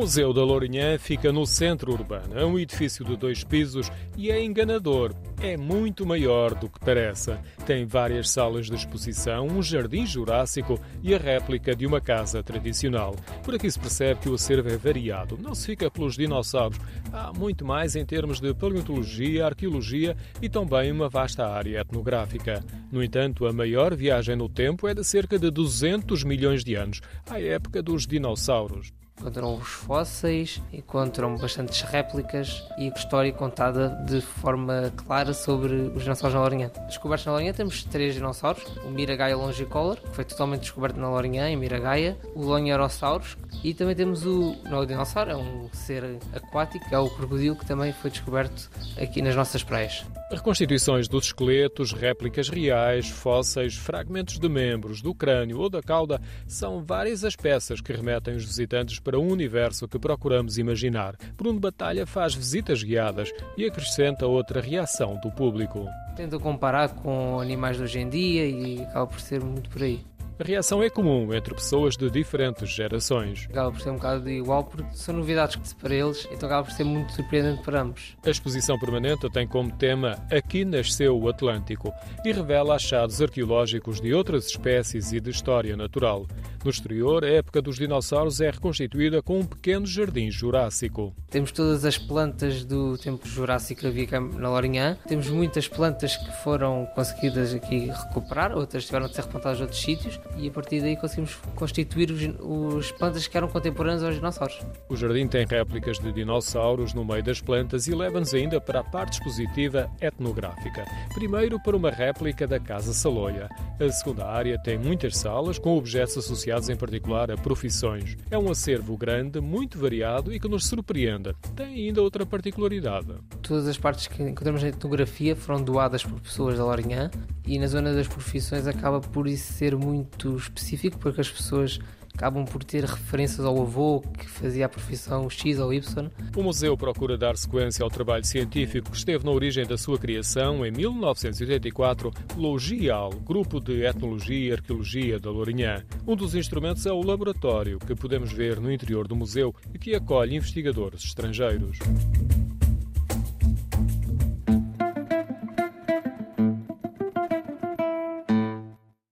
Museu da Lourinhã fica no centro urbano. É um edifício de dois pisos e é enganador. É muito maior do que parece. Tem várias salas de exposição, um jardim jurássico e a réplica de uma casa tradicional. Por aqui se percebe que o acervo é variado. Não se fica pelos dinossauros. Há muito mais em termos de paleontologia, arqueologia e também uma vasta área etnográfica. No entanto, a maior viagem no tempo é de cerca de 200 milhões de anos, à época dos dinossauros encontram os fósseis, encontram bastantes réplicas e história contada de forma clara sobre os dinossauros na Lourinhã. Descobertos na Lourinhã temos três dinossauros, o Miragaia longicolor, que foi totalmente descoberto na Lourinhã, em Miragaia, o Lonhorosaurus e também temos o, não dinossauro, é um ser aquático, é o crocodilo que também foi descoberto aqui nas nossas praias. Reconstituições dos esqueletos, réplicas reais, fósseis, fragmentos de membros, do crânio ou da cauda são várias as peças que remetem os visitantes para um universo que procuramos imaginar. Bruno Batalha faz visitas guiadas e acrescenta outra reação do público. Tento comparar com animais de hoje em dia e acaba por ser muito por aí. A reação é comum entre pessoas de diferentes gerações. Acaba por ser um bocado igual porque são novidades para eles, então acaba por ser muito surpreendente para ambos. A exposição permanente tem como tema Aqui nasceu o Atlântico e revela achados arqueológicos de outras espécies e de história natural. No exterior, a época dos dinossauros é reconstituída com um pequeno jardim jurássico. Temos todas as plantas do tempo jurássico que havia na Lourinhã. Temos muitas plantas que foram conseguidas aqui recuperar, outras tiveram de ser replantadas em outros sítios e a partir daí conseguimos constituir os, os plantas que eram contemporâneas aos dinossauros. O jardim tem réplicas de dinossauros no meio das plantas e leva-nos ainda para a parte expositiva etnográfica. Primeiro para uma réplica da Casa Saloia. A segunda área tem muitas salas com objetos associados em particular a profissões. É um acervo grande, muito variado e que nos surpreende. Tem ainda outra particularidade. Todas as partes que encontramos na etnografia foram doadas por pessoas da Lourinhã e na zona das profissões acaba por isso ser muito específico porque as pessoas acabam por ter referências ao avô que fazia a profissão X ou Y. O museu procura dar sequência ao trabalho científico que esteve na origem da sua criação em 1984 pelo GIAL, Grupo de Etnologia e Arqueologia da Lourinhã. Um dos instrumentos é o laboratório, que podemos ver no interior do museu e que acolhe investigadores estrangeiros.